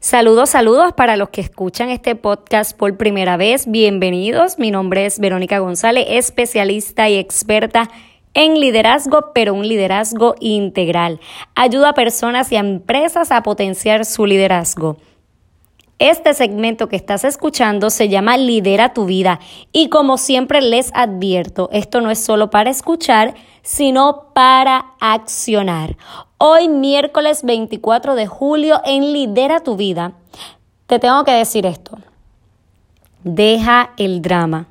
Saludos, saludos para los que escuchan este podcast por primera vez. Bienvenidos. Mi nombre es Verónica González, especialista y experta en liderazgo, pero un liderazgo integral. Ayuda a personas y a empresas a potenciar su liderazgo. Este segmento que estás escuchando se llama Lidera tu vida y como siempre les advierto, esto no es solo para escuchar, sino para accionar. Hoy miércoles 24 de julio en Lidera tu vida, te tengo que decir esto. Deja el drama.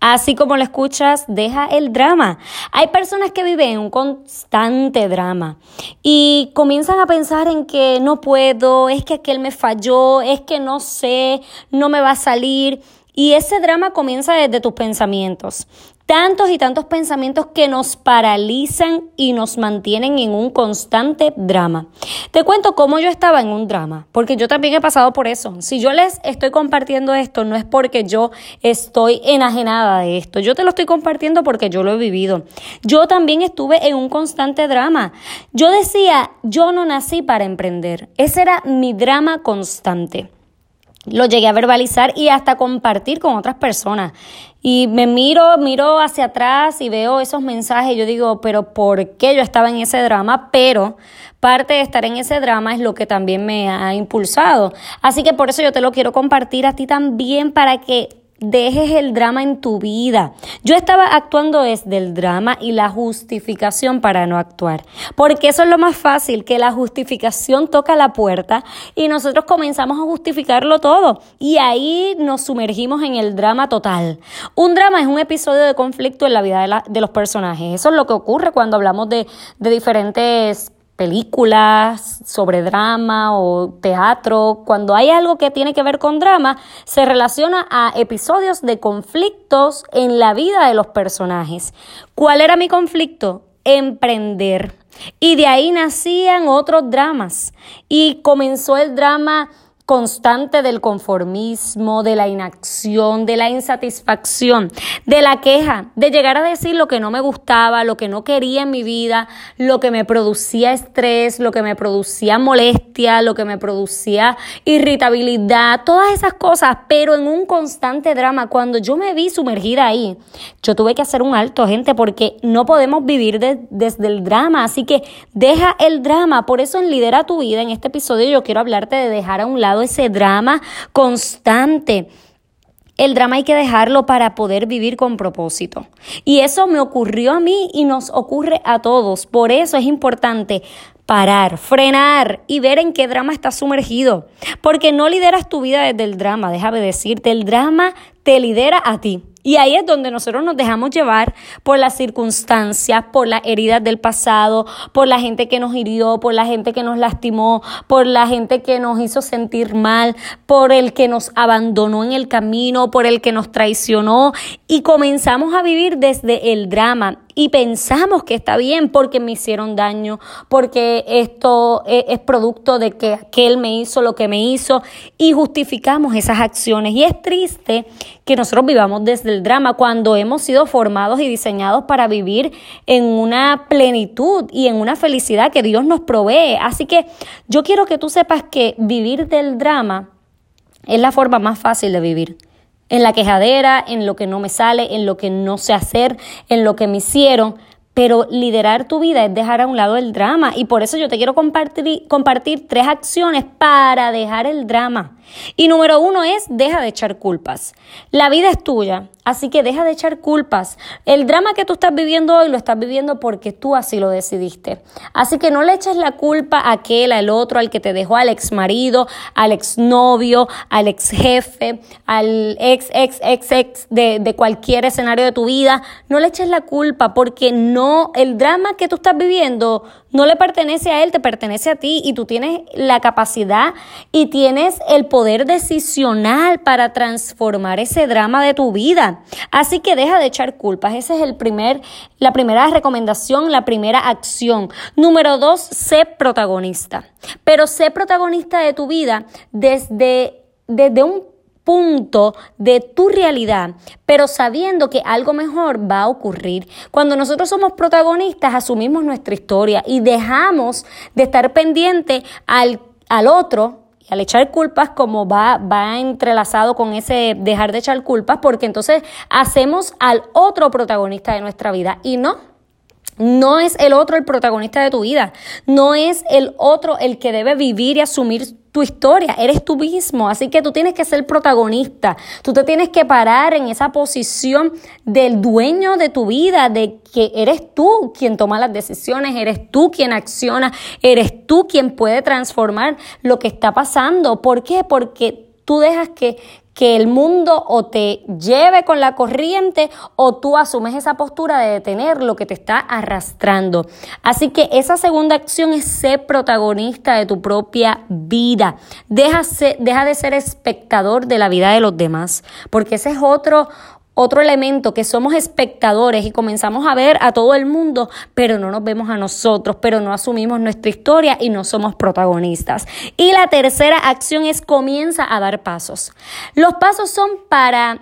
Así como lo escuchas, deja el drama. Hay personas que viven en un constante drama y comienzan a pensar en que no puedo, es que aquel me falló, es que no sé, no me va a salir. Y ese drama comienza desde tus pensamientos tantos y tantos pensamientos que nos paralizan y nos mantienen en un constante drama. Te cuento cómo yo estaba en un drama, porque yo también he pasado por eso. Si yo les estoy compartiendo esto, no es porque yo estoy enajenada de esto, yo te lo estoy compartiendo porque yo lo he vivido. Yo también estuve en un constante drama. Yo decía, yo no nací para emprender. Ese era mi drama constante lo llegué a verbalizar y hasta compartir con otras personas. Y me miro, miro hacia atrás y veo esos mensajes y yo digo, pero ¿por qué yo estaba en ese drama? Pero parte de estar en ese drama es lo que también me ha impulsado. Así que por eso yo te lo quiero compartir a ti también para que dejes el drama en tu vida. Yo estaba actuando desde el drama y la justificación para no actuar, porque eso es lo más fácil, que la justificación toca la puerta y nosotros comenzamos a justificarlo todo y ahí nos sumergimos en el drama total. Un drama es un episodio de conflicto en la vida de, de los personajes. Eso es lo que ocurre cuando hablamos de, de diferentes películas sobre drama o teatro, cuando hay algo que tiene que ver con drama, se relaciona a episodios de conflictos en la vida de los personajes. ¿Cuál era mi conflicto? Emprender. Y de ahí nacían otros dramas. Y comenzó el drama constante del conformismo, de la inacción, de la insatisfacción, de la queja, de llegar a decir lo que no me gustaba, lo que no quería en mi vida, lo que me producía estrés, lo que me producía molestia, lo que me producía irritabilidad, todas esas cosas, pero en un constante drama. Cuando yo me vi sumergida ahí, yo tuve que hacer un alto, gente, porque no podemos vivir desde el drama, así que deja el drama. Por eso en Lidera tu vida, en este episodio yo quiero hablarte de dejar a un lado ese drama constante. El drama hay que dejarlo para poder vivir con propósito. Y eso me ocurrió a mí y nos ocurre a todos. Por eso es importante parar, frenar y ver en qué drama estás sumergido. Porque no lideras tu vida desde el drama, déjame decirte, el drama te lidera a ti. Y ahí es donde nosotros nos dejamos llevar por las circunstancias, por las heridas del pasado, por la gente que nos hirió, por la gente que nos lastimó, por la gente que nos hizo sentir mal, por el que nos abandonó en el camino, por el que nos traicionó. Y comenzamos a vivir desde el drama y pensamos que está bien porque me hicieron daño, porque esto e, es producto de que aquel me hizo lo que me hizo y justificamos esas acciones. Y es triste que nosotros vivamos desde el drama cuando hemos sido formados y diseñados para vivir en una plenitud y en una felicidad que Dios nos provee. Así que yo quiero que tú sepas que vivir del drama es la forma más fácil de vivir en la quejadera, en lo que no me sale, en lo que no sé hacer, en lo que me hicieron. Pero liderar tu vida es dejar a un lado el drama. Y por eso yo te quiero compartir, compartir tres acciones para dejar el drama. Y número uno es, deja de echar culpas. La vida es tuya, así que deja de echar culpas. El drama que tú estás viviendo hoy lo estás viviendo porque tú así lo decidiste. Así que no le eches la culpa a aquel, al otro, al que te dejó, al ex marido, al ex novio, al ex jefe, al ex, ex, ex, ex de, de cualquier escenario de tu vida. No le eches la culpa porque no, el drama que tú estás viviendo no le pertenece a él, te pertenece a ti y tú tienes la capacidad y tienes el poder decisional para transformar ese drama de tu vida. Así que deja de echar culpas. Esa es el primer, la primera recomendación, la primera acción. Número dos, sé protagonista. Pero sé protagonista de tu vida desde, desde un punto de tu realidad, pero sabiendo que algo mejor va a ocurrir. Cuando nosotros somos protagonistas, asumimos nuestra historia y dejamos de estar pendiente al, al otro al echar culpas, como va, va entrelazado con ese dejar de echar culpas, porque entonces hacemos al otro protagonista de nuestra vida y no. No es el otro el protagonista de tu vida. No es el otro el que debe vivir y asumir tu historia. Eres tú mismo. Así que tú tienes que ser protagonista. Tú te tienes que parar en esa posición del dueño de tu vida, de que eres tú quien toma las decisiones, eres tú quien acciona, eres tú quien puede transformar lo que está pasando. ¿Por qué? Porque tú dejas que, que el mundo o te lleve con la corriente o tú asumes esa postura de detener lo que te está arrastrando. Así que esa segunda acción es ser protagonista de tu propia vida. Deja, de ser espectador de la vida de los demás, porque ese es otro, otro elemento que somos espectadores y comenzamos a ver a todo el mundo, pero no nos vemos a nosotros, pero no asumimos nuestra historia y no somos protagonistas. Y la tercera acción es comienza a dar pasos. Los pasos son para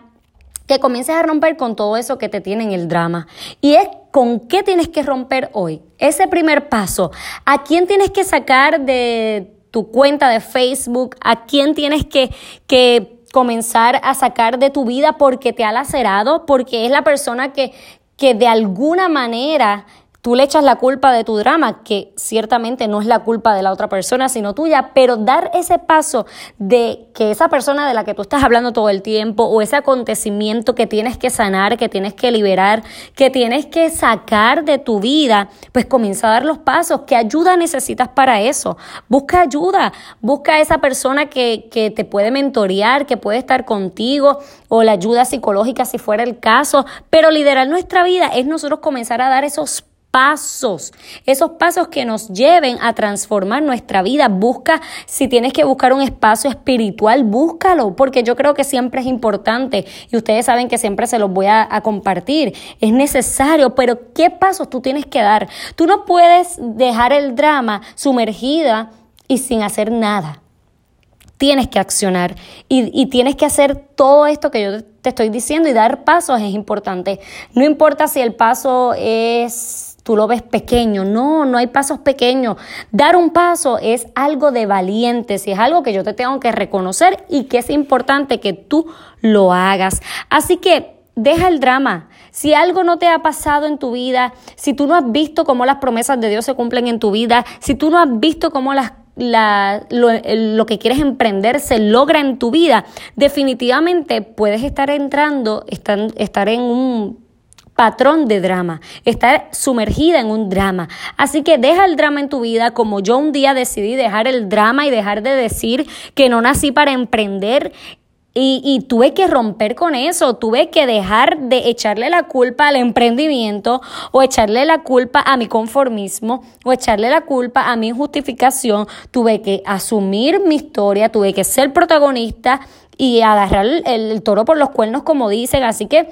que comiences a romper con todo eso que te tiene en el drama. Y es con qué tienes que romper hoy. Ese primer paso. ¿A quién tienes que sacar de tu cuenta de Facebook? ¿A quién tienes que, que comenzar a sacar de tu vida porque te ha lacerado, porque es la persona que, que de alguna manera tú le echas la culpa de tu drama, que ciertamente no es la culpa de la otra persona, sino tuya, pero dar ese paso de que esa persona de la que tú estás hablando todo el tiempo o ese acontecimiento que tienes que sanar, que tienes que liberar, que tienes que sacar de tu vida, pues comienza a dar los pasos. ¿Qué ayuda necesitas para eso? Busca ayuda, busca a esa persona que, que te puede mentorear, que puede estar contigo o la ayuda psicológica si fuera el caso, pero liderar nuestra vida es nosotros comenzar a dar esos pasos, esos pasos que nos lleven a transformar nuestra vida. Busca, si tienes que buscar un espacio espiritual, búscalo, porque yo creo que siempre es importante y ustedes saben que siempre se los voy a, a compartir. Es necesario, pero ¿qué pasos tú tienes que dar? Tú no puedes dejar el drama sumergida y sin hacer nada tienes que accionar y, y, tienes que hacer todo esto que yo te estoy diciendo y dar pasos es importante. No importa si el paso es tú lo ves pequeño. No, no hay pasos pequeños. Dar un paso es algo de valientes y es algo que yo te tengo que reconocer y que es importante que tú lo hagas. Así que deja el drama. Si algo no te ha pasado en tu vida, si tú no has visto cómo las promesas de Dios se cumplen en tu vida, si tú no has visto cómo las lo, que quieres emprender se logra en tu vida, definitivamente puedes estar entrando, estar en un patrón de drama, estar sumergida en un drama. Así que deja el drama en tu vida como yo un día decidí dejar el drama y dejar de decir que no nací para emprender y, y, tuve que romper con eso, tuve que dejar de echarle la culpa al emprendimiento o echarle la culpa a mi conformismo o echarle la culpa a mi injustificación, tuve que asumir mi historia, tuve que ser protagonista y agarrar el, el toro por los cuernos como dicen, así que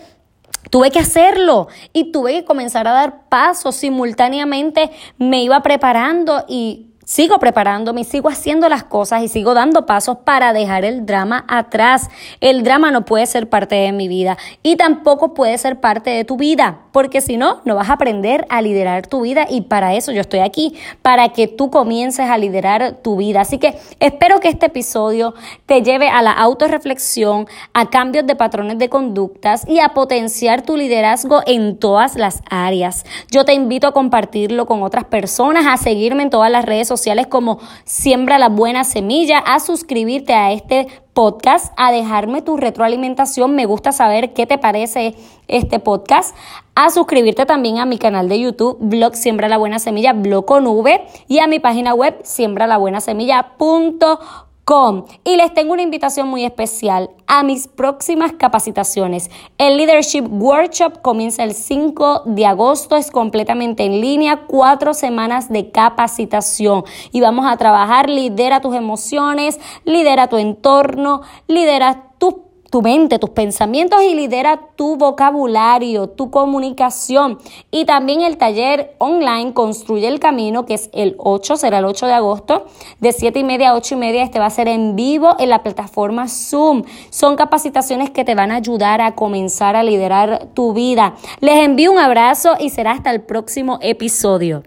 Tuve que hacerlo y tuve que comenzar a dar pasos simultáneamente. Me iba preparando y Sigo preparándome, sigo haciendo las cosas y sigo dando pasos para dejar el drama atrás. El drama no puede ser parte de mi vida y tampoco puede ser parte de tu vida, porque si no, no vas a aprender a liderar tu vida y para eso yo estoy aquí, para que tú comiences a liderar tu vida. Así que espero que este episodio te lleve a la autorreflexión, a cambios de patrones de conductas y a potenciar tu liderazgo en todas las áreas. Yo te invito a compartirlo con otras personas, a seguirme en todas las redes sociales sociales como Siembra la Buena Semilla, a suscribirte a este podcast, a dejarme tu retroalimentación. Me gusta saber qué te parece este podcast. A suscribirte también a mi canal de YouTube, blog Siembra la Buena Semilla, blog con V, y a mi página web, siembralabuenasemilla.com y les tengo una invitación muy especial a mis próximas capacitaciones. El Leadership Workshop comienza el 5 de agosto, es completamente en línea, cuatro semanas de capacitación y vamos a trabajar, lidera tus emociones, lidera tu entorno, lidera tu mente, tus pensamientos y lidera tu vocabulario, tu comunicación. Y también el taller online Construye el Camino, que es el 8, será el 8 de agosto, de 7 y media a 8 y media. Este va a ser en vivo en la plataforma Zoom. Son capacitaciones que te van a ayudar a comenzar a liderar tu vida. Les envío un abrazo y será hasta el próximo episodio.